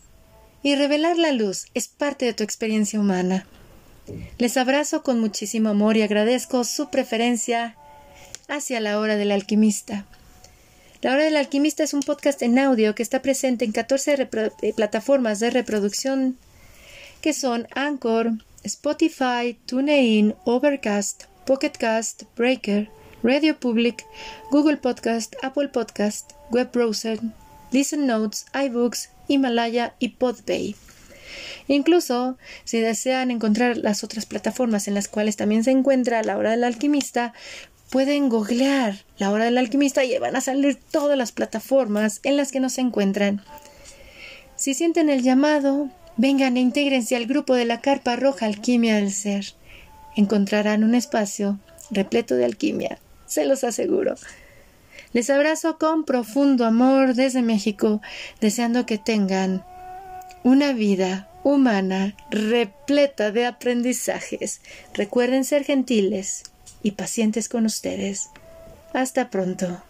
y revelar la luz. Es parte de tu experiencia humana. Les abrazo con muchísimo amor y agradezco su preferencia hacia la hora del alquimista. La hora del alquimista es un podcast en audio que está presente en 14 eh, plataformas de reproducción que son Anchor, Spotify, TuneIn, Overcast, Pocketcast, Breaker, Radio Public, Google Podcast, Apple Podcast, Web Browser, Listen Notes, iBooks, Himalaya y Podbay. Incluso, si desean encontrar las otras plataformas en las cuales también se encuentra la hora del alquimista, pueden googlear la hora del alquimista y van a salir todas las plataformas en las que nos encuentran. Si sienten el llamado, vengan e intégrense al grupo de la Carpa Roja Alquimia del Ser. Encontrarán un espacio repleto de alquimia, se los aseguro. Les abrazo con profundo amor desde México, deseando que tengan una vida humana repleta de aprendizajes. Recuerden ser gentiles y pacientes con ustedes. Hasta pronto.